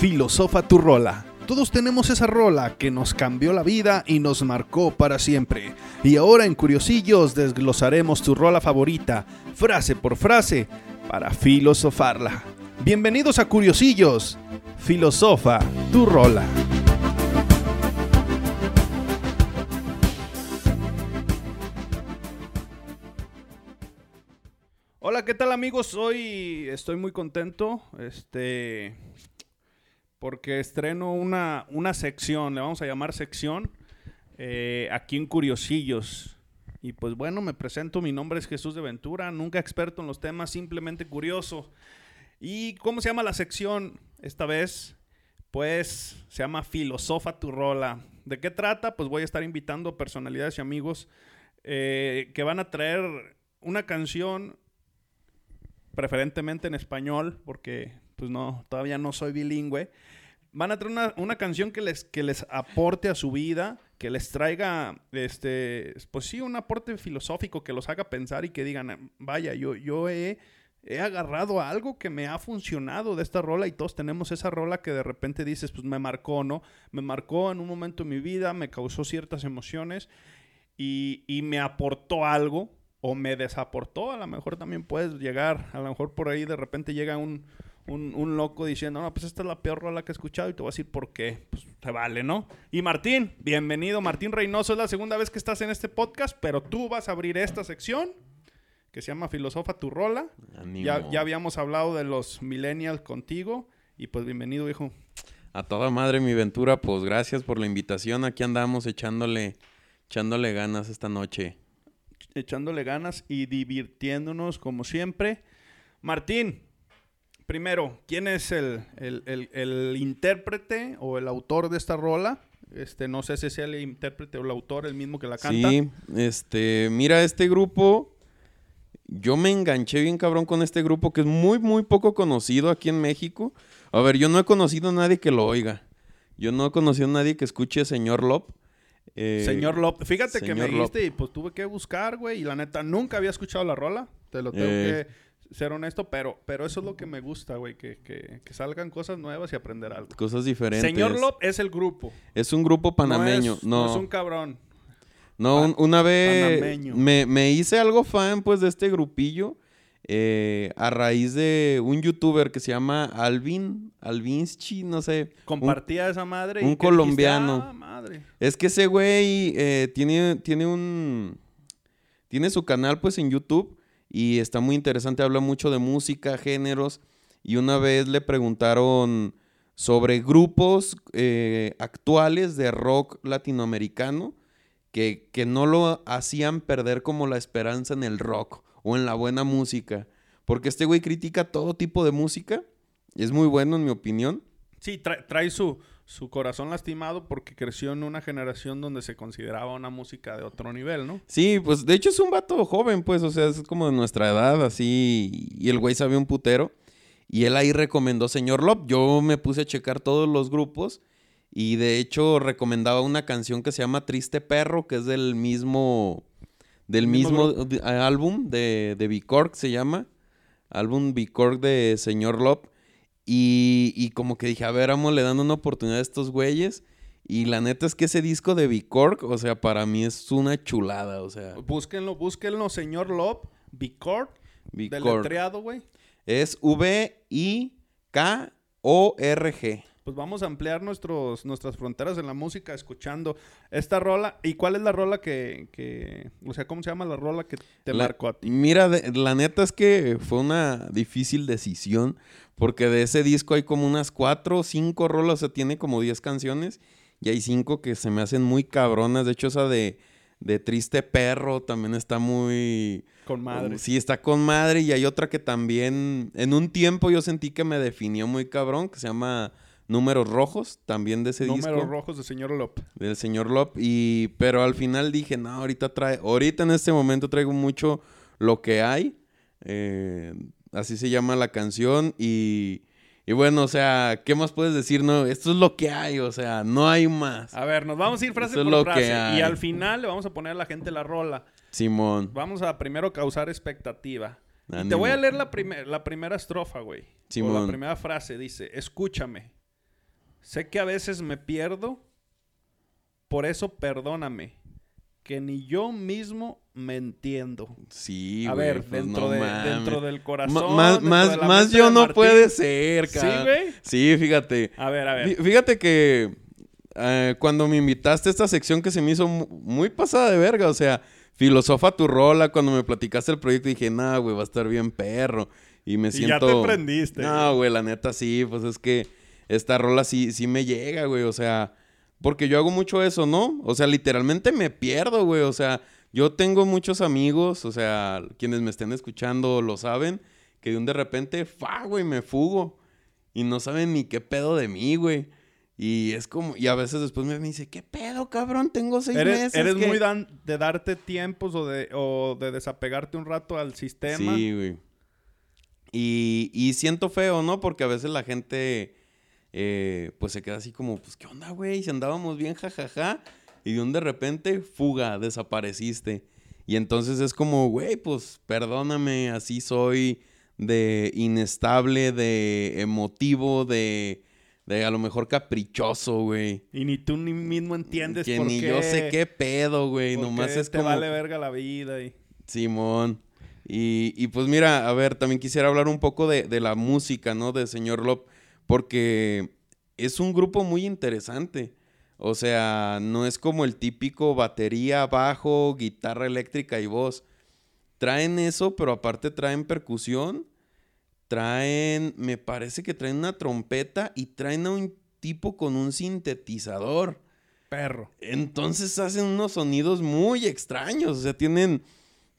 Filosofa tu rola. Todos tenemos esa rola que nos cambió la vida y nos marcó para siempre. Y ahora en Curiosillos desglosaremos tu rola favorita, frase por frase, para filosofarla. Bienvenidos a Curiosillos. Filosofa tu rola. Hola, ¿qué tal amigos? Hoy estoy muy contento. Este porque estreno una, una sección, le vamos a llamar sección, eh, aquí en Curiosillos. Y pues bueno, me presento, mi nombre es Jesús de Ventura, nunca experto en los temas, simplemente curioso. ¿Y cómo se llama la sección esta vez? Pues se llama Filosofa tu rola. ¿De qué trata? Pues voy a estar invitando personalidades y amigos eh, que van a traer una canción, preferentemente en español, porque pues no, todavía no soy bilingüe, van a traer una, canción que les, que les aporte a su vida, que les traiga, este, pues sí, un aporte filosófico, que los haga pensar y que digan, vaya, yo, yo he, he agarrado algo que me ha funcionado de esta rola y todos tenemos esa rola que de repente dices, pues me marcó, ¿no? Me marcó en un momento de mi vida, me causó ciertas emociones y, y me aportó algo o me desaportó, a lo mejor también puedes llegar, a lo mejor por ahí de repente llega un un, loco diciendo, no, pues esta es la peor rola que he escuchado y te voy a decir por qué. Pues te vale, ¿no? Y Martín, bienvenido. Martín Reynoso, es la segunda vez que estás en este podcast, pero tú vas a abrir esta sección que se llama Filosofa tu rola. Ya, ya habíamos hablado de los millennials contigo y pues bienvenido, hijo. A toda madre mi ventura, pues gracias por la invitación. Aquí andamos echándole, echándole ganas esta noche. Echándole ganas y divirtiéndonos como siempre. Martín, primero, ¿quién es el, intérprete o el autor de esta rola? Este, no sé si sea el intérprete o el autor, el mismo que la canta. Sí, este, mira, este grupo, yo me enganché bien cabrón con este grupo que es muy, muy poco conocido aquí en México. A ver, yo no he conocido a nadie que lo oiga. Yo no he conocido a nadie que escuche Señor Lop. Eh, señor Lop, fíjate que me dijiste y pues tuve que buscar, güey, y la neta nunca había escuchado la rola. Te lo tengo eh, que ser honesto, pero, pero eso es lo que me gusta, güey, que, que, que, salgan cosas nuevas y aprender algo. Cosas diferentes. Señor Lop es el grupo. Es un grupo panameño, no. Es, no es un cabrón. No, una vez me, me, hice algo fan, pues, de este grupillo. Eh, a raíz de un youtuber que se llama Alvin, Alvinschi, no sé. Compartía esa madre. Un colombiano. Ah, madre. Es que ese güey eh, tiene, tiene un... Tiene su canal, pues, en YouTube y está muy interesante, habla mucho de música, géneros, y una vez le preguntaron sobre grupos eh, actuales de rock latinoamericano que, que no lo hacían perder como la esperanza en el rock o en la buena música, porque este güey critica todo tipo de música, es muy bueno en mi opinión. Sí, trae su, su corazón lastimado porque creció en una generación donde se consideraba una música de otro nivel, ¿no? Sí, pues de hecho es un vato joven, pues, o sea, es como de nuestra edad, así, y el güey sabía un putero. Y él ahí recomendó Señor Lop. Yo me puse a checar todos los grupos y de hecho recomendaba una canción que se llama Triste Perro, que es del mismo, del mismo, álbum de, de B-Cork, se llama. Álbum B-Cork de Señor Lop. Y, como que dije, a ver, vamos le dando una oportunidad a estos güeyes. Y la neta es que ese disco de B-Cork, o sea, para mí es una chulada, o sea. Búsquenlo, búsquenlo, señor Lop, B-Cork. Deletreado, güey. Es V-I-K-O-R-G pues vamos a ampliar nuestros, nuestras fronteras en la música escuchando esta rola. ¿Y cuál es la rola que, que o sea, cómo se llama la rola que te marcó a ti? Mira, la neta es que fue una difícil decisión porque de ese disco hay como unas cuatro o cinco rolas, o sea, tiene como diez canciones y hay cinco que se me hacen muy cabronas. De hecho, esa de, de Triste Perro también está muy... Con madre. Sí, está con madre y hay otra que también en un tiempo yo sentí que me definió muy cabrón, que se llama Números Rojos, también de ese disco. Números Rojos del señor Lop. Del señor Lop. Y, pero al final dije, no, ahorita trae, ahorita en este momento traigo mucho lo que hay. Eh, así se llama la canción. Y, y bueno, o sea, ¿qué más puedes decir? No, esto es lo que hay, o sea, no hay más. A ver, nos vamos a ir frase por frase. Y al final le vamos a poner a la gente la rola. Simón. Vamos a primero causar expectativa. te voy a leer la, la primera estrofa, güey. Simón. O la primera frase. Dice, escúchame. Sé que a veces me pierdo, por eso perdóname, que ni yo mismo me entiendo. Sí, a güey, ver, pues dentro, no de, mames. dentro del corazón. más dentro más, de la más yo no Martín. puede ser, Sí, cabrón. güey. Sí, fíjate. A ver, a ver. Fí- Fíjate que eh, cuando me invitaste a esta sección que se me hizo mu- muy pasada de verga, o sea, filosofa tu rola, cuando me platicaste el proyecto dije, nah, güey, va a estar bien perro. Y me Y ya siento... te prendiste, No, güey, la neta sí, pues es que esta rola sí, sí me llega, güey, o sea, porque yo hago mucho eso, ¿no? O sea, literalmente me pierdo, güey, o sea, yo tengo muchos amigos, o sea, quienes me estén escuchando lo saben, que de un de repente, fa, güey, me fugo. Y no saben ni qué pedo de mí, güey. Y es como, y a veces después me dice, ¿qué pedo, cabrón? Tengo seis Eres, meses. eres que-". muy dan- de darte tiempos o de, o de desapegarte un rato al sistema. Sí, güey. Y, y siento feo, ¿no? Porque a veces la gente, eh, pues se queda así como, pues, ¿qué onda, güey? Si andábamos bien, jajaja. Y de un de repente, fuga, desapareciste. Y entonces es como, güey, pues, perdóname, así soy de inestable, de emotivo, de, de a lo mejor caprichoso, güey. Y ni tú ni mismo entiendes Que por ni qué. yo sé qué pedo, güey. Nomás es te como... vale verga la vida y... Simón. Y, y pues mira, a ver, también quisiera hablar un poco de, de la música, ¿no? De Señor Lop, porque es un grupo muy interesante. O sea, no es como el típico batería, bajo, guitarra eléctrica y voz. Traen eso, pero aparte traen percusión, traen, me parece que traen una trompeta y traen a un tipo con un sintetizador. Perro. Entonces hacen unos sonidos muy extraños. O sea, tienen,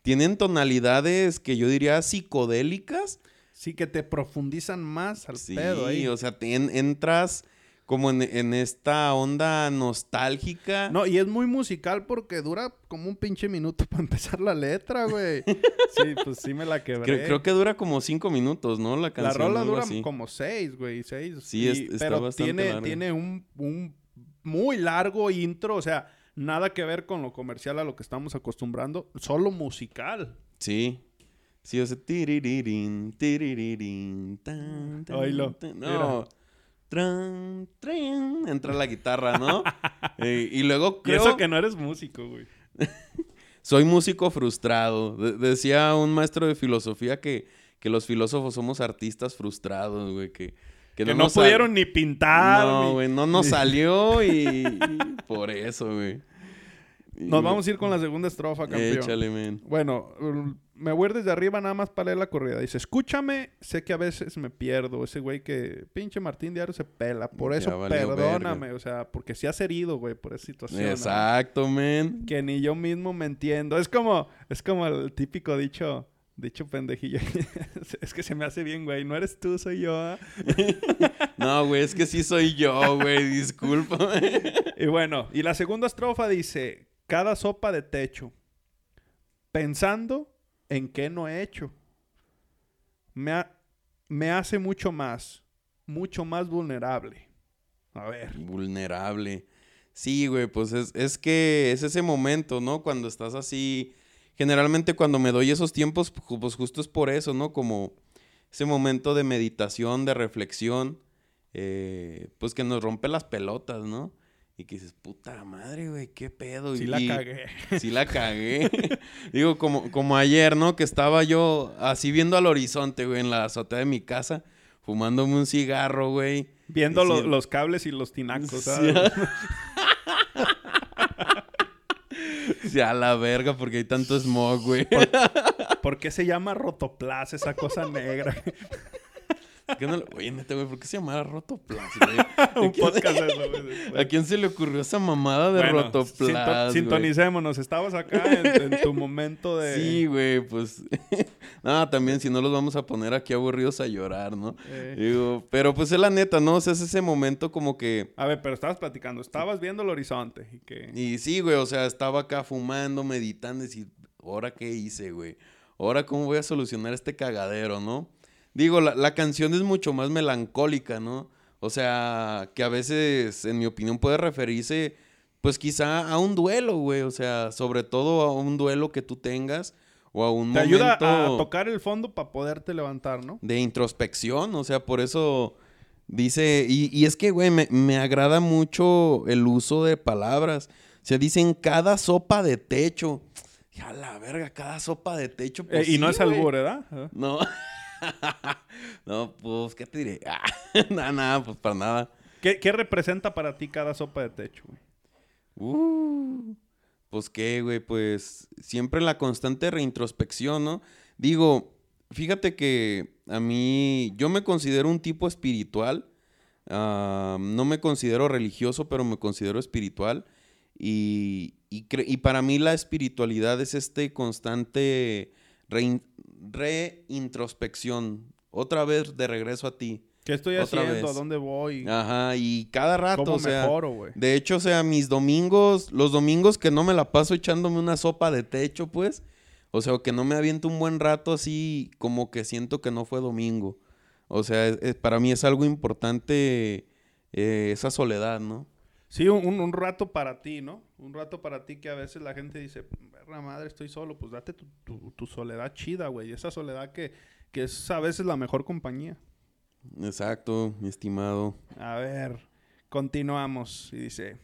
tienen tonalidades que yo diría psicodélicas. Sí, que te profundizan más al Sí, pedo ahí. o sea, te en- entras como en, en esta onda nostálgica. No, y es muy musical porque dura como un pinche minuto para empezar la letra, güey. Sí, pues sí me la quebré. Creo, creo que dura como cinco minutos, ¿no? La La canción. rola algo dura así. como seis, güey, seis. Sí, es- está pero bastante tiene, larga. tiene un, un muy largo intro, o sea, nada que ver con lo comercial a lo que estamos acostumbrando, solo musical. Sí. Sí, o sea, tiriririn, tiriririn, tan, tan, Oílo, tan. No. Tran, tran, entra la guitarra, ¿no? Eh, y luego Y creo... eso que no eres músico, güey. Soy músico frustrado. De- decía un maestro de filosofía que, que los filósofos somos artistas frustrados, güey. Que, que Que no, sal- pudieron ni pintar. No, ni- güey, no nos ni- salió y, y por eso, güey. Y, Nos vamos a ir con la segunda estrofa, campeón. Échale, men. Bueno, me voy a ir desde arriba nada más para leer la corrida. Dice, escúchame, sé que a veces me pierdo. Ese güey que pinche Martín Diario se pela. Por eso perdóname. O sea, porque si has herido, güey, por esa situación. Exacto, men. Que ni yo mismo me entiendo. Es como, es como el típico dicho, dicho pendejillo. es que se me hace bien, güey. No eres tú, soy yo. ¿ah? No, güey, es que sí soy yo, güey. Discúlpame. Y bueno, y la segunda estrofa dice, cada sopa de techo, pensando en qué no he hecho, me, ha- me hace mucho más, mucho más vulnerable. A ver, Vulnerable. Sí, güey, pues es, es que es ese momento, ¿no? Cuando estás así. Generalmente cuando me doy esos tiempos, pues justo es por eso, ¿no? Como ese momento de meditación, de reflexión, eh, pues que nos rompe las pelotas, ¿no? Y que dices, puta madre, güey, qué pedo. Y- la cagué. Sí la cagué. Digo, como, como ayer, ¿no? Que estaba yo así viendo al horizonte, güey, en la azotea de mi casa, fumándome un cigarro, güey. Viendo Sí. lo- los cables y los tinacos, Sí, ¿sabes? Sí, a la verga, porque hay tanto smog, güey. ¿Por qué se llama rotoplas esa cosa negra? ¿Qué no le- Oye, neta, güey, ¿por qué se llamara Rotoplas, güey? Un podcast eso, güey. ¿A quién se le ocurrió esa mamada de Bueno, Rotoplas, sinto- sintonicémonos. Estabas acá en, en tu momento de... Sí, güey, pues... no, también si no los vamos a poner aquí aburridos a llorar, ¿no? Eh. Digo, pero pues es la neta, ¿no? O sea, es ese momento como que... A ver, pero estabas platicando. Estabas viendo el horizonte y que... Y sí, güey, o sea, estaba acá fumando, meditando, y decir, ¿ahora qué hice, güey? ¿Ahora cómo voy a solucionar este cagadero, no? Digo, la, la canción es mucho más melancólica, ¿no? O sea, que a veces, en mi opinión, puede referirse, pues quizá a un duelo, güey. O sea, sobre todo a un duelo que tú tengas o a un Te momento ayuda a tocar el fondo para poderte levantar, ¿no? de introspección. O sea, por eso Dice, y, y es que, güey, me, me agrada mucho el uso de palabras. O sea, dicen cada sopa de techo. Ya la verga, cada sopa de techo. Eh, pues y no sí, es albur, ¿verdad? No. no, pues, ¿qué te diré? nada, nada, pues para nada. ¿Qué, qué representa para ti cada sopa de techo? güey? Uh, pues qué, güey, pues siempre la constante reintrospección, ¿no? Digo, fíjate que a mí, yo me considero un tipo espiritual. no me considero religioso, pero me considero espiritual. Y, y para mí la espiritualidad es este constante rein- reintrospección. Otra vez de regreso a ti. ¿Qué estoy Otra haciendo? vez. ¿A dónde voy? Ajá, y cada rato, ¿Cómo o sea, mejoro, de hecho, o sea, mis domingos, los domingos que no me la paso echándome una sopa de techo, pues, o sea, que no me aviento un buen rato así, como que siento que no fue domingo. O sea, es- es- para mí es algo importante eh, esa soledad, ¿no? Sí, un, un rato para ti, ¿no? Un rato para ti que a veces la gente dice, verga madre, estoy solo. Pues date tu, tu- tu soledad chida, güey. Esa soledad que, que es a veces la mejor compañía. Exacto, mi estimado. A ver, continuamos. Y dice,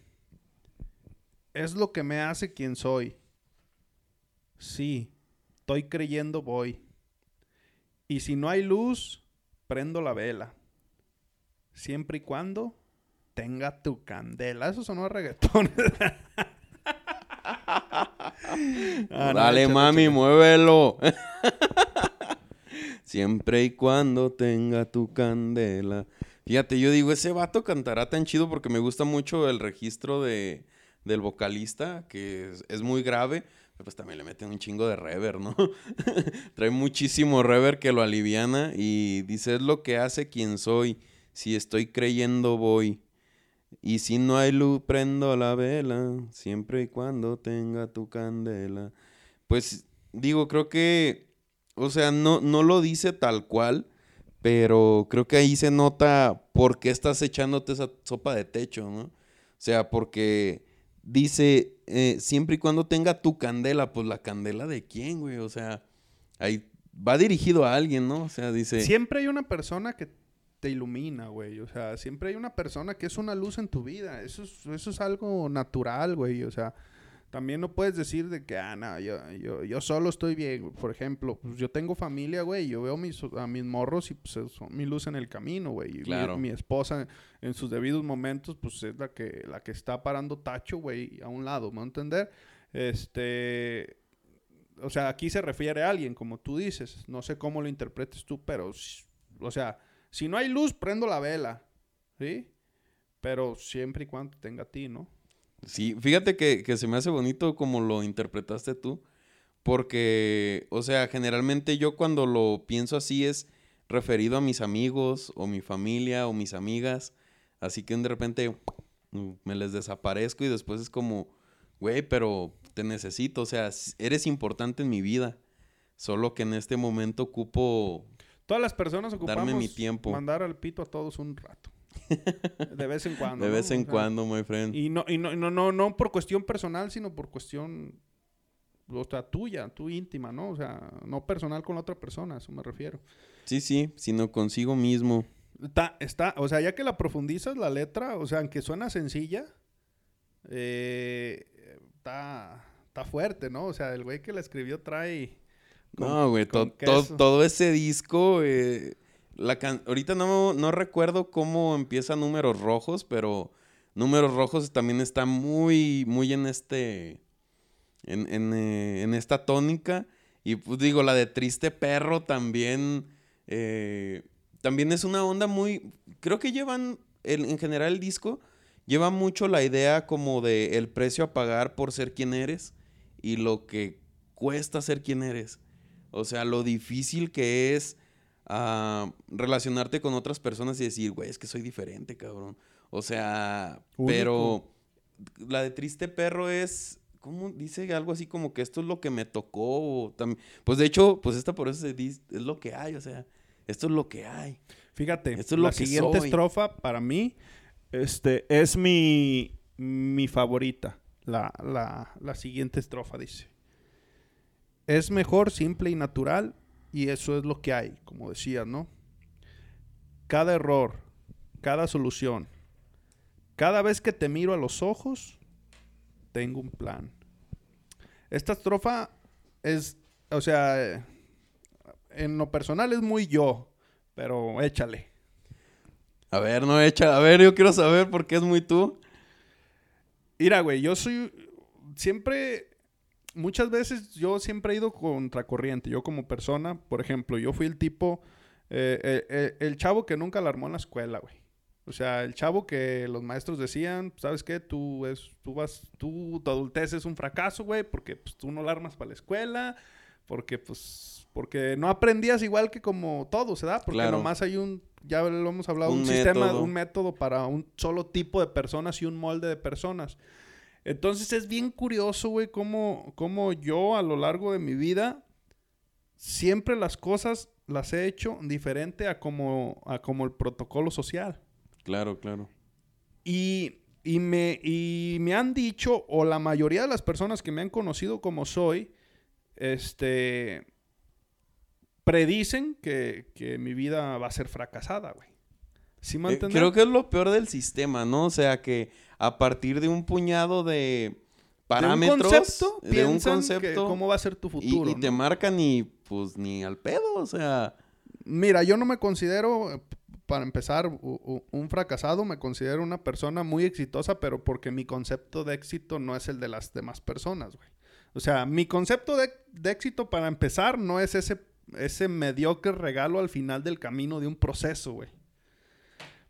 es lo que me hace quien soy. Sí, estoy creyendo voy. Y si no hay luz, prendo la vela. Siempre y cuando tenga tu candela. Eso sonó a reggaetón. Ah, Dale, mami, muévelo. Siempre y cuando tenga tu candela. Fíjate, yo digo, ese vato cantará tan chido porque me gusta mucho el registro de, del vocalista, que es, es muy grave, pero pues también le meten un chingo de rever, ¿no? Trae muchísimo rever que lo aliviana y dice, es lo que hace quien soy. Si estoy creyendo, voy. Y si no hay luz, prendo la vela, siempre y cuando tenga tu candela. Pues digo, creo que, o sea, no, no lo dice tal cual, pero creo que ahí se nota por qué estás echándote esa sopa de techo, ¿no? O sea, porque dice, eh, siempre y cuando tenga tu candela, pues la candela de quién, güey, o sea, ahí va dirigido a alguien, ¿no? O sea, dice... Siempre hay una persona que te ilumina, güey. O sea, siempre hay una persona que es una luz en tu vida. Eso es, eso es algo natural, güey. O sea, también no puedes decir de que, ah, no, yo, yo, yo solo estoy bien. Por ejemplo, pues yo tengo familia, güey. Yo veo mis, a mis morros y pues son mi luz en el camino, güey. Y mi- Claro. Mi, esposa en sus debidos momentos, pues es la que, la que está parando tacho, güey, a un lado, ¿me va a entender? Este o sea, aquí se refiere a alguien, como tú dices. No sé cómo lo interpretes tú, pero, o sea, si no hay luz, prendo la vela, ¿sí? Pero siempre y cuando tenga a ti, ¿no? Sí, fíjate que, que se me hace bonito como lo interpretaste tú, porque, o sea, generalmente yo cuando lo pienso así es referido a mis amigos o mi familia o mis amigas, así que de repente mm, me les desaparezco y después es como, güey, pero te necesito, o sea, eres importante en mi vida, solo que en este momento ocupo Todas las personas Darme ocupamos mi tiempo. mandar al pito a todos un rato. De vez en cuando. de ¿no? vez O en sea, cuando, my friend. Y no, y no, no, no, no por cuestión personal, sino por cuestión, o sea, tuya, tu íntima, ¿no? O sea, no personal con la otra persona, a eso me refiero. Sí, sí, sino consigo mismo. Está, está, o sea, ya que la profundizas la letra, o sea, aunque suena sencilla, eh, está, está fuerte, ¿no? O sea, el güey que la escribió trae... con- No, güey, to- to- todo ese disco, eh, la can- ahorita no, no recuerdo cómo empieza Números Rojos, pero Números Rojos también está muy, muy en este, en, en, eh, en esta tónica. Y pues digo, la de Triste Perro también, eh, también es una onda muy, creo que llevan, el- en general el disco, lleva mucho la idea como de el precio a pagar por ser quien eres y lo que cuesta ser quien eres. O sea, lo difícil que es ah, relacionarte con otras personas y decir, güey, es que soy diferente, cabrón. O sea, Único. pero la de Triste Perro es, ¿cómo dice algo así como que esto es lo que me tocó? o Pues de hecho, pues esta por eso se dice, es lo que hay, o sea, esto es lo que hay. Fíjate, Esto es lo la siguiente soy. estrofa para mí este, es mi, mi favorita. La, la, la siguiente estrofa dice. Es mejor, simple y natural, y eso es lo que hay, como decías, ¿no? Cada error, cada solución. Cada vez que te miro a los ojos, tengo un plan. Esta estrofa es, o sea, en lo personal es muy yo, pero échale. A ver, no echa. A ver, yo quiero saber por qué es muy tú. Mira, güey, yo soy. Siempre. Muchas veces yo siempre he ido contracorriente. Yo como persona, por ejemplo, yo fui el tipo. eh, eh, eh, el chavo que nunca la armó en la escuela, güey. O sea, el chavo que los maestros decían, ¿sabes qué? Tú, es, tú vas, tú, tu adultez es un fracaso, güey, porque pues, tú no la armas para la escuela, porque pues, porque no aprendías igual que como todos, ¿verdad? Porque Claro. nomás hay un, ya lo hemos hablado, un, Un sistema, método. un método para un solo tipo de personas y un molde de personas. Entonces es bien curioso, güey, cómo, cómo yo a lo largo de mi vida siempre las cosas las he hecho diferente a como, a como el protocolo social. Claro, claro. Y, y me, y me han dicho, o la mayoría de las personas que me han conocido como soy, este, predicen que, que mi vida va a ser fracasada, güey. ¿Sí me Eh, creo que es lo peor del sistema, ¿no? O sea, que a partir de un puñado de parámetros, de un concepto, de un piensan que concepto, cómo va a ser tu y- futuro. y, te ¿no? marcan y pues ni al pedo, o sea, Mira, yo no me considero, para empezar, un fracasado. Me considero una persona muy exitosa, pero porque mi concepto de éxito no es el de las demás personas, güey. O sea, mi concepto de, de éxito, para empezar, no es ese, ese mediocre regalo al final del camino de un proceso, güey.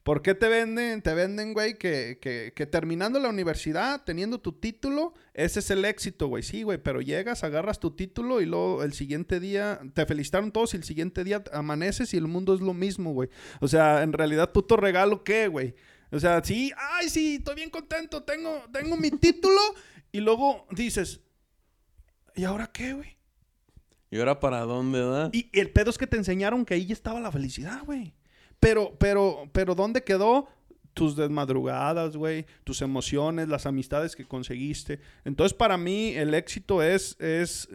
¿Por qué te venden, te venden, güey, que, que, que terminando la universidad, teniendo tu título, ese es el éxito, güey? Sí, güey, pero llegas, agarras tu título y luego el siguiente día, te felicitaron todos y el siguiente día amaneces y el mundo es lo mismo, güey. O sea, en realidad, puto regalo, ¿qué, güey? O sea, sí, ay, sí, estoy bien contento, tengo, tengo mi título y luego dices, ¿y ahora qué, güey? ¿y ahora para dónde, da? Y el pedo es que te enseñaron que ahí ya estaba la felicidad, güey. Pero, pero, pero, ¿dónde quedó tus desmadrugadas, güey? Tus emociones, las amistades que conseguiste. Entonces, para mí, el éxito es, es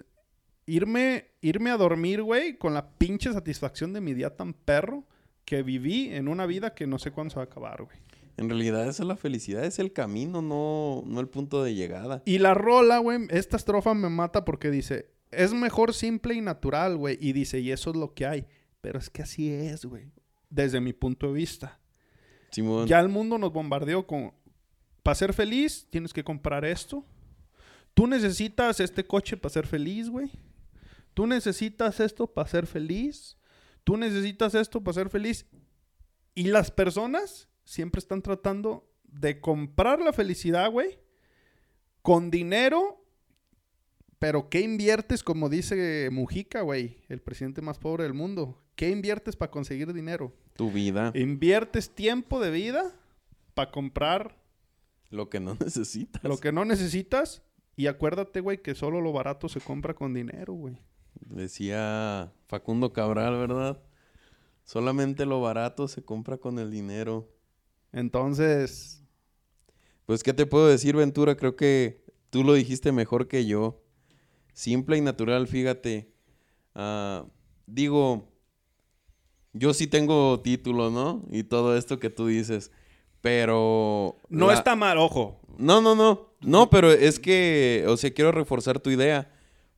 irme, irme a dormir, güey, con la pinche satisfacción de mi día tan perro que viví en una vida que no sé cuándo se va a acabar, güey. En realidad esa es la felicidad, es el camino, no, no el punto de llegada. Y la rola, güey, esta estrofa me mata porque dice, es mejor simple y natural, güey. Y dice, y eso es lo que hay. Pero es que así es, güey. Desde mi punto de vista. Simón, Ya el mundo nos bombardeó con, para ser feliz, tienes que comprar esto. Tú necesitas este coche para ser feliz, güey. Tú necesitas esto para ser feliz. Tú necesitas esto para ser feliz. Y las personas siempre están tratando de comprar la felicidad, güey, con dinero. Pero ¿qué inviertes, como dice Mujica, güey, el presidente más pobre del mundo? ¿Qué inviertes para conseguir dinero? tu vida, Inviertes tiempo de vida para comprar lo que no necesitas. lo que no necesitas. Y acuérdate, güey, que solo lo barato se compra con dinero, güey. Decía Facundo Cabral, ¿verdad? Solamente lo barato se compra con el dinero. Entonces, Pues, ¿qué te puedo decir, Ventura? Creo que tú lo dijiste mejor que yo. Simple y natural, fíjate. Ah, digo, yo sí tengo título, ¿no? Y todo esto que tú dices. Pero... no la- está mal, ojo. No, no, no. No, pero es que, o sea, quiero reforzar tu idea.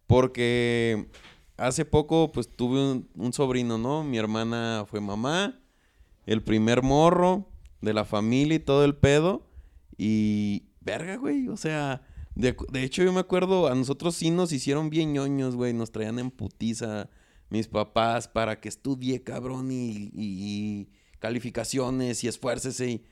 Porque hace poco, pues tuve un, un sobrino, ¿no? Mi hermana fue mamá, el primer morro de la familia y todo el pedo. Y, verga, güey, o sea, de, de hecho yo me acuerdo, a nosotros sí nos hicieron bien ñoños, güey, nos traían en putiza mis papás para que estudie, cabrón, y, y- calificaciones y esfuércese. Y,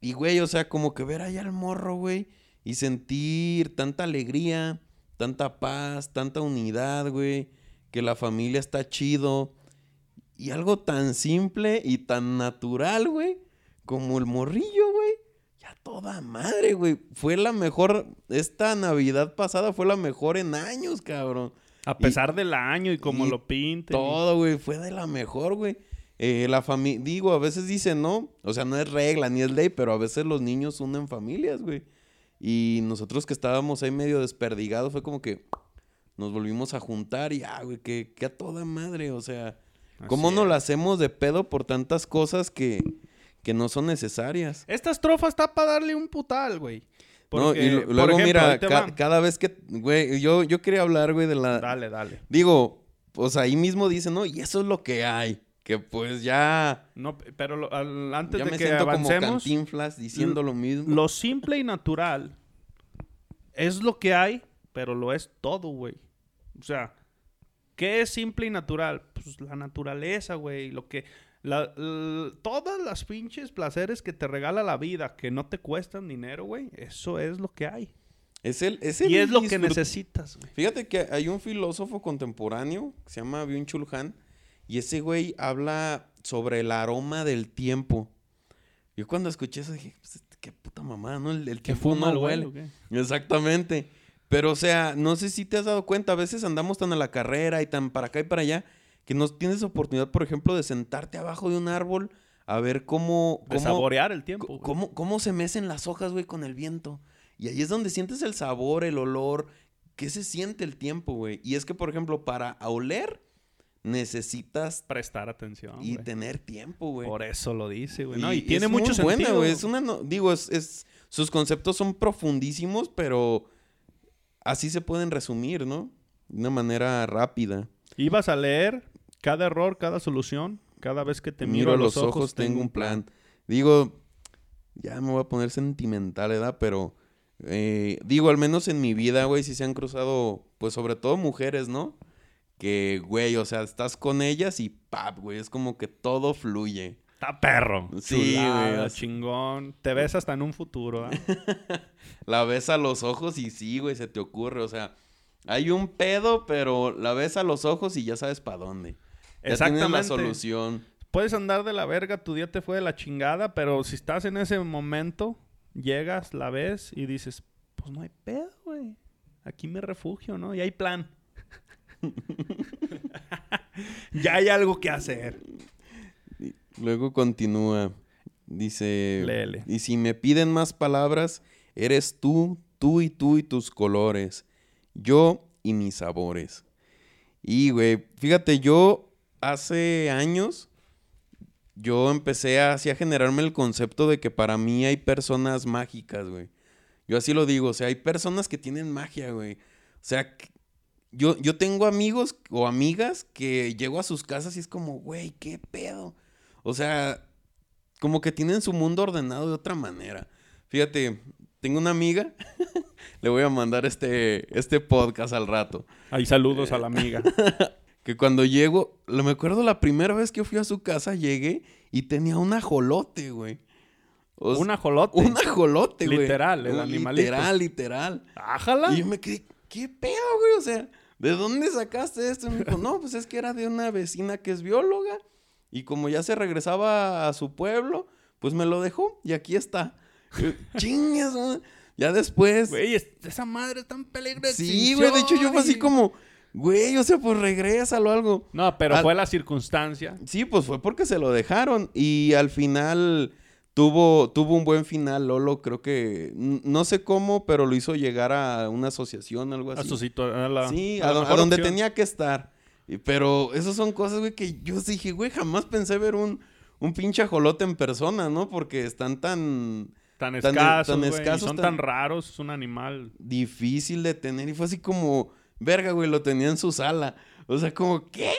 y, güey, o sea, como que ver allá al morro, güey, y sentir tanta alegría, tanta paz, tanta unidad, güey, que la familia está chido. Y algo tan simple y tan natural, güey, como el morrillo, güey. Ya toda madre, güey. Fue la mejor, esta Navidad pasada fue la mejor en años, cabrón. A pesar del año y como y lo pinten. Todo, güey, fue de la mejor, güey. Eh, la familia, digo, a veces dicen, no, o sea, no es regla ni es ley, pero a veces los niños unen familias, güey. Y nosotros que estábamos ahí medio desperdigados, fue como que nos volvimos a juntar y, ah, güey, que, que a toda madre, o sea, ¿cómo nos la hacemos de pedo por tantas cosas que, que no son necesarias. Esta estrofa está para darle un putal, güey. no, y luego ejemplo, mira, ca- cada vez que, güey, yo, yo quería hablar, güey, de la... Dale, dale. Digo, pues ahí mismo dice, ¿no? Y eso es lo que hay. Que pues ya... No, pero lo- al- antes Ya de me que siento como avancemos, cantinflas diciendo lo mismo. lo simple y natural es lo que hay, pero lo es todo, güey. O sea, ¿qué es simple y natural? Pues la naturaleza, güey. Lo que. La- todas las pinches placeres que te regala la vida, que no te cuestan dinero, güey. Eso es lo que hay. Es el, es el Y es lo que necesitas, güey. Fíjate que hay un filósofo contemporáneo que se llama Byung-Chul Han y ese güey habla sobre el aroma del tiempo. Yo cuando escuché eso dije, pues, qué puta mamá, ¿no? El, el tiempo no huele. Exactamente. Pero, o sea, no sé si te has dado cuenta, a veces andamos tan a la carrera y tan para acá y para allá, que no tienes oportunidad, por ejemplo, de sentarte abajo de un árbol a ver cómo... De saborear el tiempo. ¿Cómo, cómo se mecen las hojas, güey, con el viento? Y ahí es donde sientes el sabor, el olor, que se siente el tiempo, güey. Y es que, por ejemplo, para oler necesitas Prestar atención. y tener tiempo, güey. Por eso lo dice, güey. Y No, y es tiene muy mucho buena, sentido. güey. Es una, no- digo, es, es- sus conceptos son profundísimos, pero así se pueden resumir, ¿no? De una manera rápida. Ibas a leer cada error, cada solución. Cada vez que te Te miro, a los ojos, tengo un plan. Digo, ya me voy a poner sentimental, ¿verdad? Pero, eh, digo, al menos en mi vida, güey, sí se han cruzado, pues sobre todo mujeres, ¿no? Que, güey, o sea, estás con ellas y pap, güey, es como que todo fluye. Está perro. Sí, Chulada, güey, chingón. Te ves hasta en un futuro, ¿ah? La ves a los ojos y sí, güey, se te ocurre, o sea, hay un pedo, pero la ves a los ojos y ya sabes para dónde. Ya tienes la Exactamente. solución. Puedes andar de la verga, tu día te fue de la chingada, pero si estás en ese momento, llegas, la ves y dices, pues no hay pedo, güey. Aquí me refugio, ¿no? Y hay plan. ya hay algo que hacer. Luego continúa. Dice. Léele. Y si me piden más palabras, eres tú, tú y tú y tus colores. Yo y mis sabores. Y, güey, fíjate, yo hace años. Yo empecé a, así a generarme el concepto de que para mí hay personas mágicas, güey. Yo así lo digo, o sea, hay personas que tienen magia, güey. O sea, yo, yo tengo amigos o amigas que llego a sus casas y es como, güey, ¿qué pedo? O sea, como que tienen su mundo ordenado de otra manera. Fíjate, tengo una amiga, le voy a mandar este, este podcast al rato, Ahí saludos a la amiga. que cuando llego, lo me acuerdo la primera vez que fui a su casa, llegué y tenía un ajolote, güey. O sea, Un ajolote. un ajolote, güey. Literal, el animalito. Literal, literal. Ájala. Y yo me quedé, ¿qué pedo, güey? O sea, ¿de dónde sacaste esto? Y me dijo, no, pues es que era de una vecina que es bióloga. Y como ya se regresaba a su pueblo, pues me lo dejó y aquí está. Chingas. Ya después. Güey, es- esa madre está en peligro de sí, güey. De hecho, yo fue así como, güey, o sea, pues regrésalo algo. No, pero Al- fue la circunstancia. Sí, pues fue porque se lo dejaron. Y al final tuvo, tuvo un buen final, Lolo. Creo que, no sé cómo, pero lo hizo llegar a una asociación, algo A así. su situ- a la- Sí, a a, a donde tenía que estar. Pero esas son cosas, güey, que yo dije, güey, jamás pensé ver un, un pinche ajolote en persona, ¿no? Porque están tan Tan escasos, tan y son tan- tan raros, es un animal. difícil de tener. Y fue así como, verga, güey, lo tenía en su sala. O sea, como, ¿qué?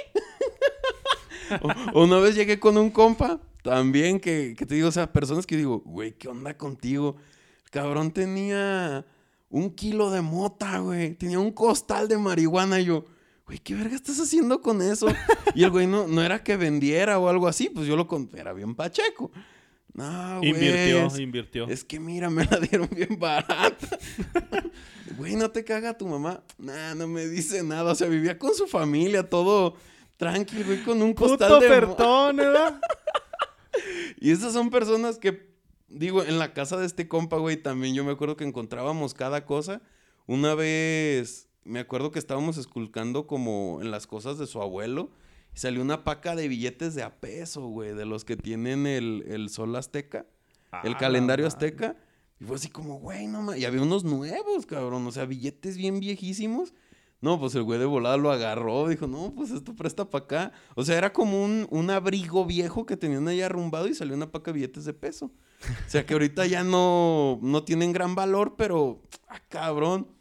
O- una vez llegué con un compa, también que, que te digo, o sea, personas que digo, güey, ¿qué onda contigo? El cabrón tenía un kilo de mota, güey. Tenía un costal de marihuana. Y yo, güey, ¿qué verga estás haciendo con eso? Y el güey no, no era que vendiera o algo así, pues yo lo compré, era bien pacheco. No, güey. invirtió, es- invirtió. es que mira, me la dieron bien barata. Güey, no te caga tu mamá. Nah, no me dice nada. O sea, vivía con su familia, todo tranquilo, güey, con un costal Puto de... ofertón, ¿verdad? Y esas son personas que, digo, en la casa de este compa, güey, también yo me acuerdo que encontrábamos cada cosa. Una vez, me acuerdo que estábamos esculcando como en las cosas de su abuelo. Y salió una paca de billetes de a peso, güey, de los que tienen el, el sol azteca. el Ah, calendario la azteca. Y fue así como, güey, no mames. Y había unos nuevos, cabrón. O sea, billetes bien viejísimos. No, pues el güey de volada lo agarró, dijo, no, pues esto presta para acá. O sea, era como un, un abrigo viejo que tenían ahí arrumbado y salió una paca de billetes de peso. O sea, que ahorita ya no, no tienen gran valor, pero, ah, cabrón.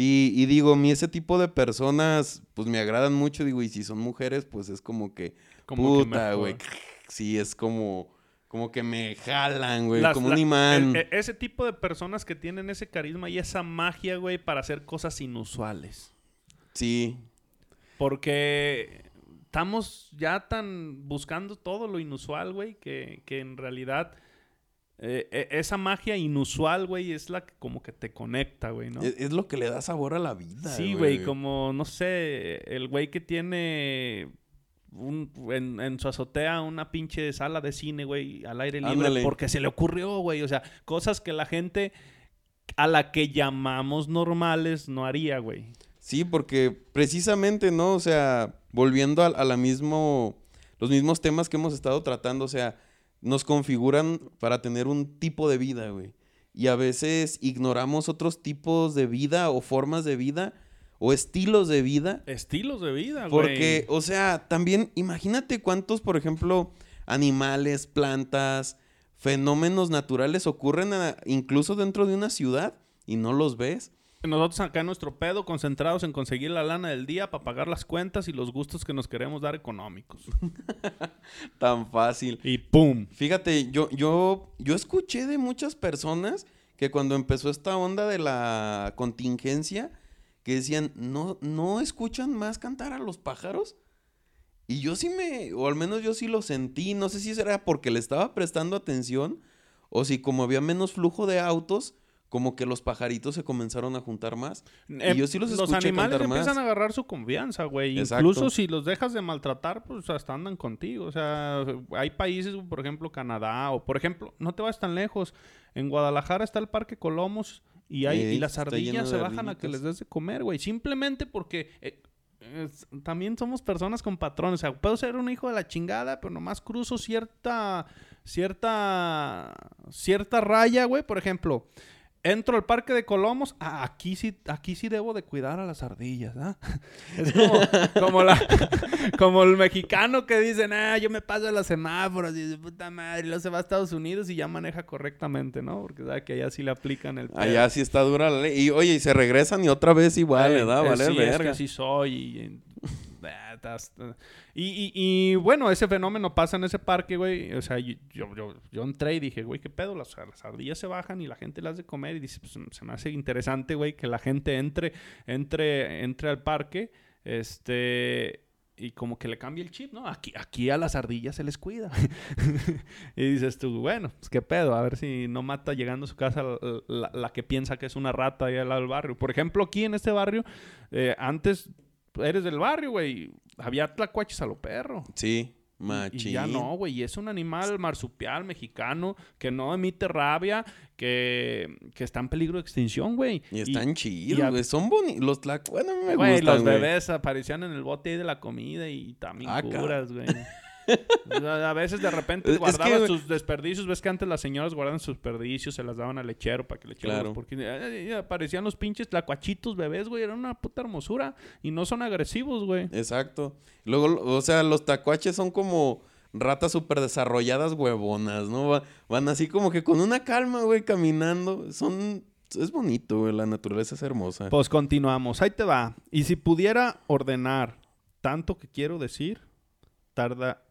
Y, y digo, a mí ese tipo de personas, pues me agradan mucho, digo, y si son mujeres, pues es como que, Como puta, güey. Sí, es como, como que me jalan, güey, Las- como la- un imán. e- e- ese tipo de personas que tienen ese carisma y esa magia, güey, para hacer cosas inusuales. Sí, Porque estamos ya tan buscando todo lo inusual, güey, que, que en realidad eh, e- esa magia inusual, güey, es la que como que te conecta, güey, ¿no? es, es lo que le da sabor a la vida. Sí, güey, como, no sé, el güey que tiene un- en, en su azotea una pinche sala de cine, güey, al aire libre, Ándale. porque se le ocurrió, güey. O sea, cosas que la gente a la que llamamos normales no haría, güey. Sí, porque precisamente, ¿no? O sea, volviendo a, a la mismo, los mismos temas que hemos estado tratando, o sea, nos configuran para tener un tipo de vida, güey. Y a veces ignoramos otros tipos de vida o formas de vida o estilos de vida. Estilos de vida, güey. Porque, o sea, también imagínate cuántos, por ejemplo, animales, plantas, fenómenos naturales ocurren a- incluso dentro de una ciudad y no los ves. Nosotros acá en nuestro pedo, concentrados en conseguir la lana del día para pagar las cuentas y los gustos que nos queremos dar económicos. Tan fácil. y ¡pum! Fíjate, yo, yo, yo escuché de muchas personas que cuando empezó esta onda de la contingencia, que decían, no, no escuchan más cantar a los pájaros. Y yo sí me, o al menos yo sí lo sentí, no sé si era porque le estaba prestando atención o si como había menos flujo de autos, como que los pajaritos se comenzaron a juntar más. Em, yo sí los escuché animales empiezan más. a agarrar su confianza, güey. Incluso si los dejas de maltratar, pues hasta andan contigo. O sea, hay países, por ejemplo, Canadá, o por ejemplo, no te vas tan lejos. En Guadalajara está el Parque Colomos y, hay, y las ardillas se bajan a que les des de comer, güey. Simplemente porque eh, también somos personas con patrones. O sea, puedo ser un hijo de la chingada, pero nomás cruzo cierta, cierta, cierta raya, güey. Por ejemplo, entro al parque de Colomos, ah, aquí sí, aquí sí debo de cuidar a las ardillas, ¿ah? Es como, como, la, como el mexicano que dice, ah, yo me paso a los semáforos y dice, puta madre, y luego se va a Estados Unidos y ya maneja correctamente, ¿no? Porque sabe que allá sí le aplican el pedo. Allá sí está dura la ley. Y oye, y se regresan y otra vez igual, Eh, da, eh, vale, sí, es que sí soy. Y, y- y, y- bueno, ese fenómeno pasa en ese parque, güey. O sea, yo, yo, yo- entré y dije, güey, ¿qué pedo? Las, las ardillas se bajan y la gente las de comer. Y dice, pues se me hace interesante, güey, que la gente entre, entre, entre al parque. Este. Y como que le cambia el chip, ¿no? Aquí, aquí a las ardillas se les cuida. y dices tú, bueno, pues qué pedo, a ver si no mata llegando a su casa la, la- la que piensa que es una rata ahí al barrio. Por ejemplo, aquí en este barrio, eh, antes eres del barrio, güey, había tlacuaches a lo perro. Sí, machín. Y ya no, güey. Y es un animal marsupial mexicano que no emite rabia, que, que está en peligro de extinción, güey. Y están y chidos, güey. Son bonitos. Los tlac... Bueno, me Güey, gustan, los bebés aparecían en el bote ahí de la comida y también Ah, curas, güey. A veces de repente guardabas que- tus desperdicios. Ves que antes las señoras guardaban sus desperdicios, se las daban al lechero para que lechero... Claro. Porque aparecían los pinches tlacuachitos bebés, güey. Era una puta hermosura. Y no son agresivos, güey. Exacto. Luego, o sea, los tacuaches son como ratas súper desarrolladas huevonas, ¿no? Va- Van así como que con una calma, güey, caminando. Son... Es bonito, güey. La naturaleza es hermosa. Pues continuamos. Ahí te va. Y si pudiera ordenar tanto que quiero decir, tarda...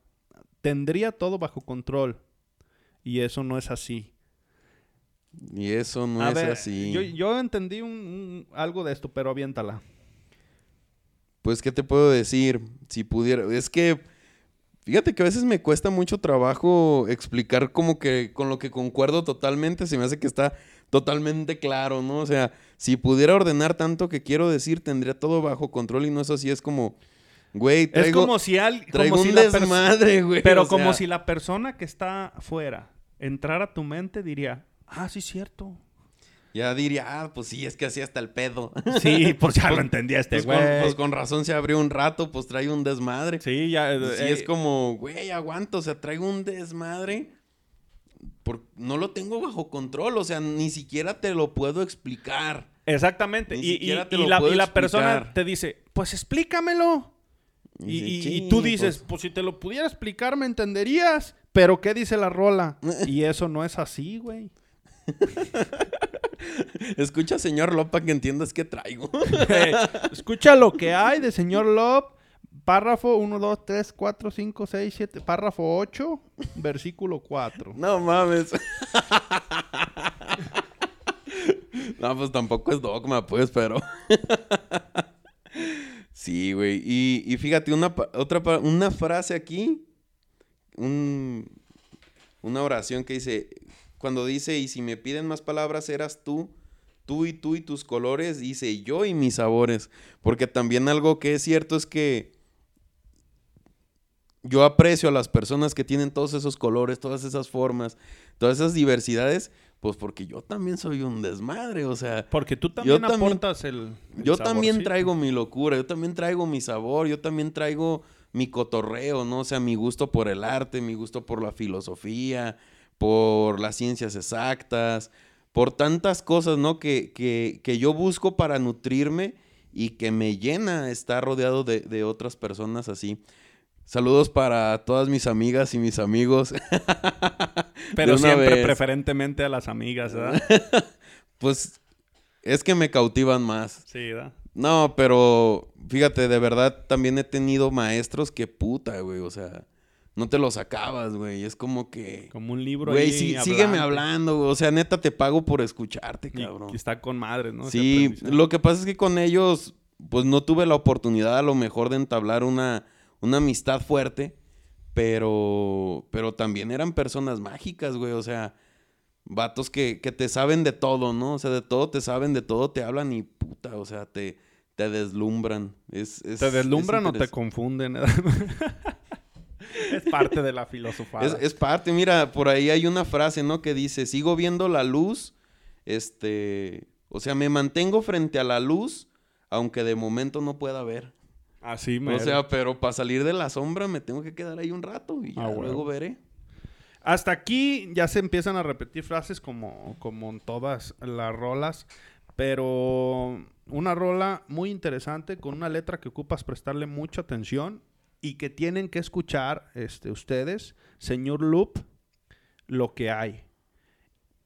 Tendría todo bajo control. Y eso no es así. Y eso no A es ver, así. Yo, yo entendí un- un- algo de esto, pero aviéntala. Pues, ¿qué te puedo decir? Si pudiera... Es que... Fíjate que a veces me cuesta mucho trabajo explicar como que con lo que concuerdo totalmente. Se me hace que está totalmente claro, ¿no? O sea, si pudiera ordenar tanto que quiero decir, tendría todo bajo control y no es así. Es como, güey, traigo, es como si alguien... traigo como si un la desmadre, güey. Pero o como sea, si la persona que está afuera entrara a tu mente, diría, ah, sí, cierto. Ya diría, ah, pues sí, es que así hasta el pedo. Sí, pues ya lo entendía este Pues con, güey. pues con razón se abrió un rato, pues trae un desmadre. Sí, ya... Sí, eh, es como, güey, aguanto, o sea, traigo un desmadre. Por, no lo tengo bajo control, o sea, ni siquiera te lo puedo explicar. Exactamente. Ni Y, te y lo la, puedo y la persona te dice, pues explícamelo. Y, y- y "Sí, tú dices, pues". pues si te lo pudiera explicar me entenderías. Pero ¿qué dice la rola? y eso no es así, güey. Escucha, señor Lopa, que entiendas que traigo. Escucha lo que hay de señor Love. Párrafo 1, 2, 3, 4, 5, 6, 7. Párrafo 8, versículo 4. no mames. no, pues tampoco es dogma, pues, pero. Sí, güey. Y, y fíjate, una, otra, una frase aquí. un- una oración que dice. Cuando dice, y si me piden más palabras, eras tú. Tú y tú y tus colores, dice yo y mis sabores. Porque también algo que es cierto es que yo aprecio a las personas que tienen todos esos colores, todas esas formas, todas esas diversidades, pues porque yo también soy un desmadre, o sea, Porque tú también, también- aportas el. el yo también traigo mi locura, yo también traigo mi sabor, yo también traigo mi cotorreo, ¿no? O sea, mi gusto por el arte, mi gusto por la filosofía, por las ciencias exactas, por tantas cosas, ¿no? Que, que, que yo busco para nutrirme y que me llena estar rodeado de, de otras personas así. Saludos para todas mis amigas y mis amigos. Pero siempre vez. preferentemente a las amigas, ¿verdad? Pues es que me cautivan más. Sí, ¿verdad? No, pero fíjate, de verdad también he tenido maestros que puta, güey. O sea, no te los acabas, güey. Es como que. Como un libro Güey, ahí sí, sígueme hablando, güey. O sea, neta, te pago por escucharte, cabrón. y está con madre, ¿no? Sí, lo que pasa es que con ellos, pues no tuve la oportunidad a lo mejor de entablar una, una amistad fuerte, pero, pero también eran personas mágicas, güey, o sea, vatos que, que te saben de todo, ¿no? O sea, de todo te saben, de todo te hablan y puta, o sea, te, te deslumbran. Es, es- ¿Te deslumbran es o te confunden? es parte de la filosofía. Es, es parte, mira, por ahí hay una frase, ¿no? Que dice, sigo viendo la luz, este, o sea, me mantengo frente a la luz, aunque de momento no pueda ver. Así, me O sea, pero para salir de la sombra me tengo que quedar ahí un rato y ya Ah, luego veré. Hasta aquí ya se empiezan a repetir frases como, como en todas las rolas, pero una rola muy interesante con una letra que ocupas prestarle mucha atención y que tienen que escuchar este, ustedes, señor Loop, lo que hay.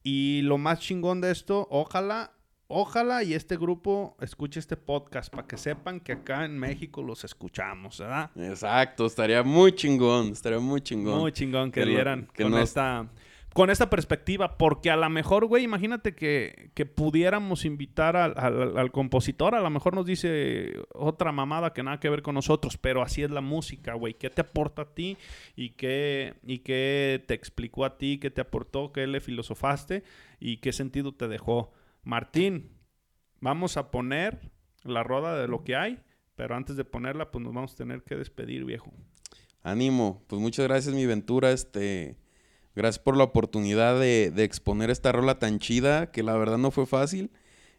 Y lo más chingón de esto, ojalá, ojalá y este grupo escuche este podcast para que sepan que acá en México los escuchamos, ¿verdad? Exacto, estaría muy chingón, estaría muy chingón. Muy chingón que, Que dieran que con, esta, con esta perspectiva. Porque a lo mejor, güey, imagínate que, que pudiéramos invitar al, al- al compositor. A lo mejor nos dice otra mamada que nada que ver con nosotros. Pero así es la música, güey. ¿Qué te aporta a ti? ¿Y qué, ¿Y qué te explicó a ti? ¿Qué te aportó? ¿Qué le filosofaste? ¿Y qué sentido te dejó? Martín, vamos a poner la roda de lo que hay. Pero antes de ponerla, pues nos vamos a tener que despedir, viejo. Ánimo, pues muchas gracias mi Ventura, este, gracias por la oportunidad de, de exponer esta rola tan chida, que la verdad no fue fácil.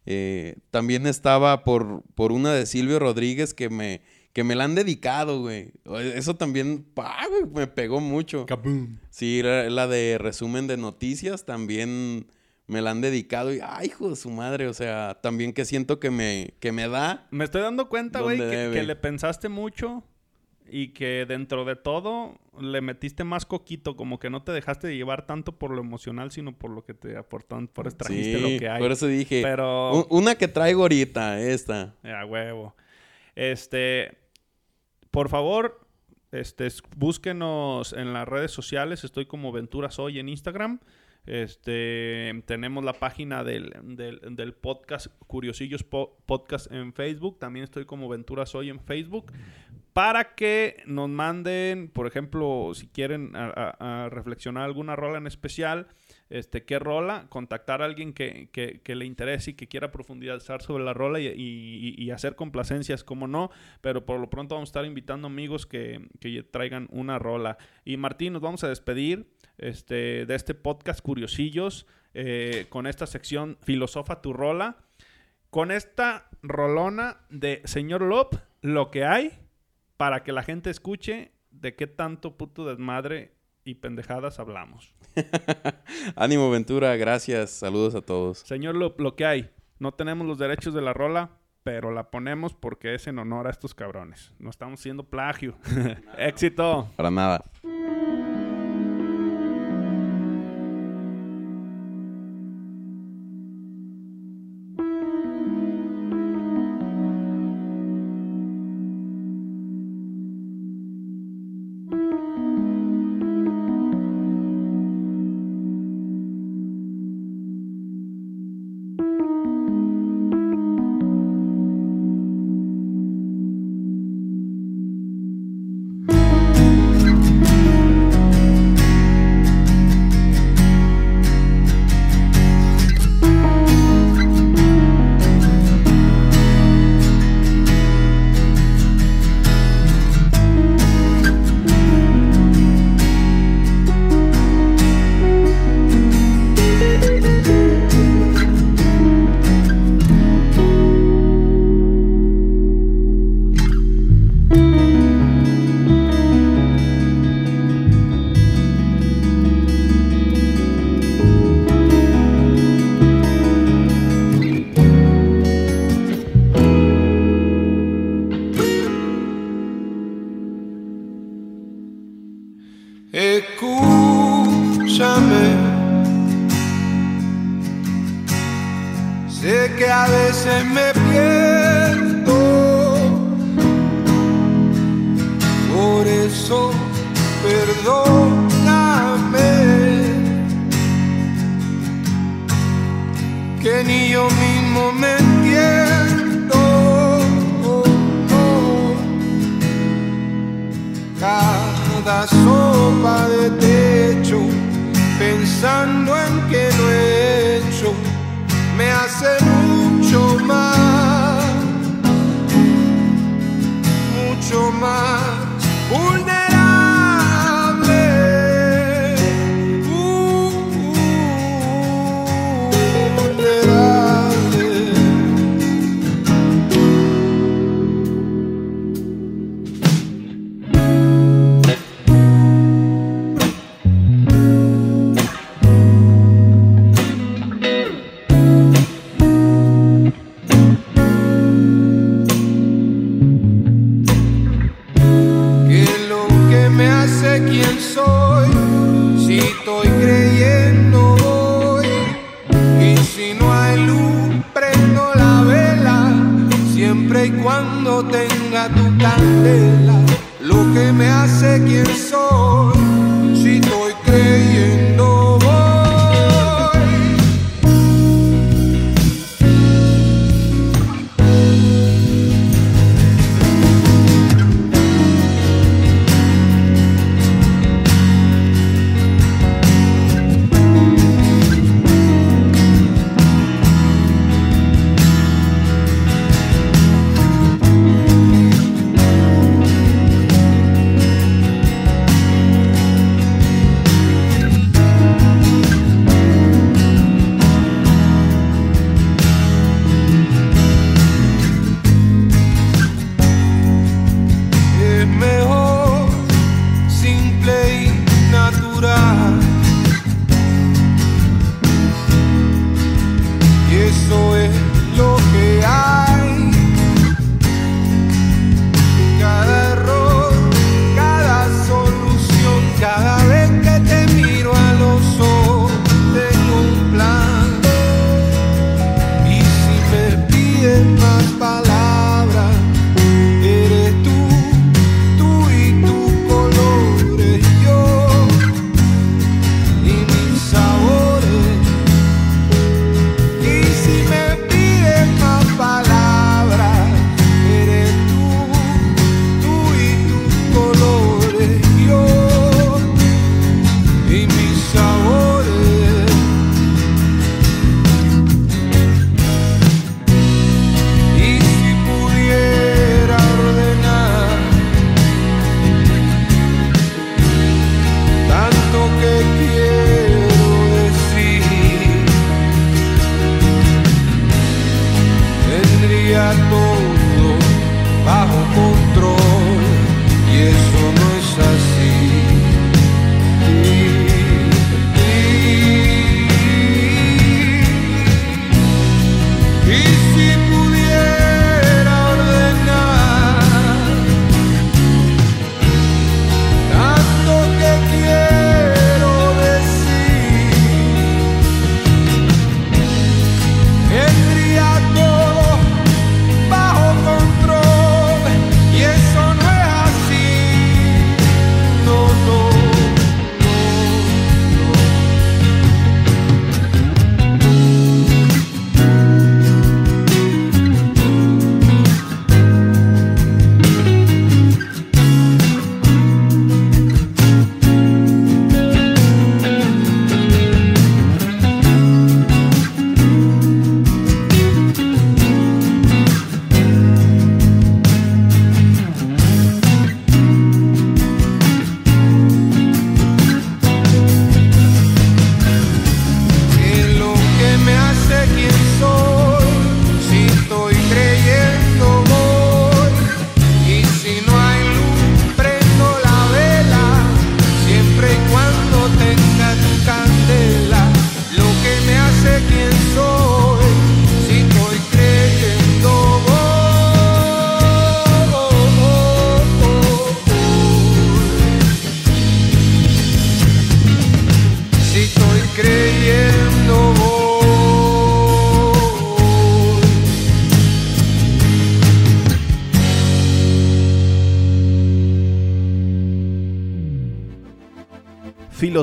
Eh, también estaba por, por una de Silvio Rodríguez que me, que me la han dedicado, güey. Eso también, pa, güey, me pegó mucho. Kaboom. Sí, la, la de resumen de noticias también me la han dedicado y, ay, hijo de su madre, o sea, también que siento que me, que me da. Me estoy dando cuenta, güey, ¿Dónde que, le pensaste mucho y que dentro de todo le metiste más coquito, como que no te dejaste de llevar tanto por lo emocional, sino por lo que te aportan, por eso trajiste Sí, lo que hay. por eso dije, Pero, una que traigo ahorita, esta. a huevo. Este, por favor, este, es- búsquenos en las redes sociales. Estoy como Ventura Soy en Instagram. Este, tenemos la página del, del- podcast Curiosillos Po- Podcast en Facebook. También estoy como Ventura Soy en Facebook. Para que nos manden, por ejemplo, si quieren reflexionar alguna rola en especial, este, qué rola, contactar a alguien que, que- que le interese y que quiera profundizar sobre la rola y, y- hacer complacencias, como no, pero por lo pronto vamos a estar invitando amigos que, que traigan una rola. Y Martín, nos vamos a despedir este, de este podcast Curiosillos eh, con esta sección Filosofa tu rola, con esta rolona de Señor Lop, lo que hay, para que la gente escuche de qué tanto puto desmadre y pendejadas hablamos. Ánimo Ventura, gracias, saludos a todos. Señor Lop, lo que hay. No tenemos los derechos de la rola, pero la ponemos porque es en honor a estos cabrones. No estamos haciendo plagio. Éxito. Para nada. Perdóname. Que ni yo mismo me entiendo. Cada sopa de techo, pensando en que no he hecho, me hace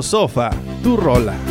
Filosofa, tu rola.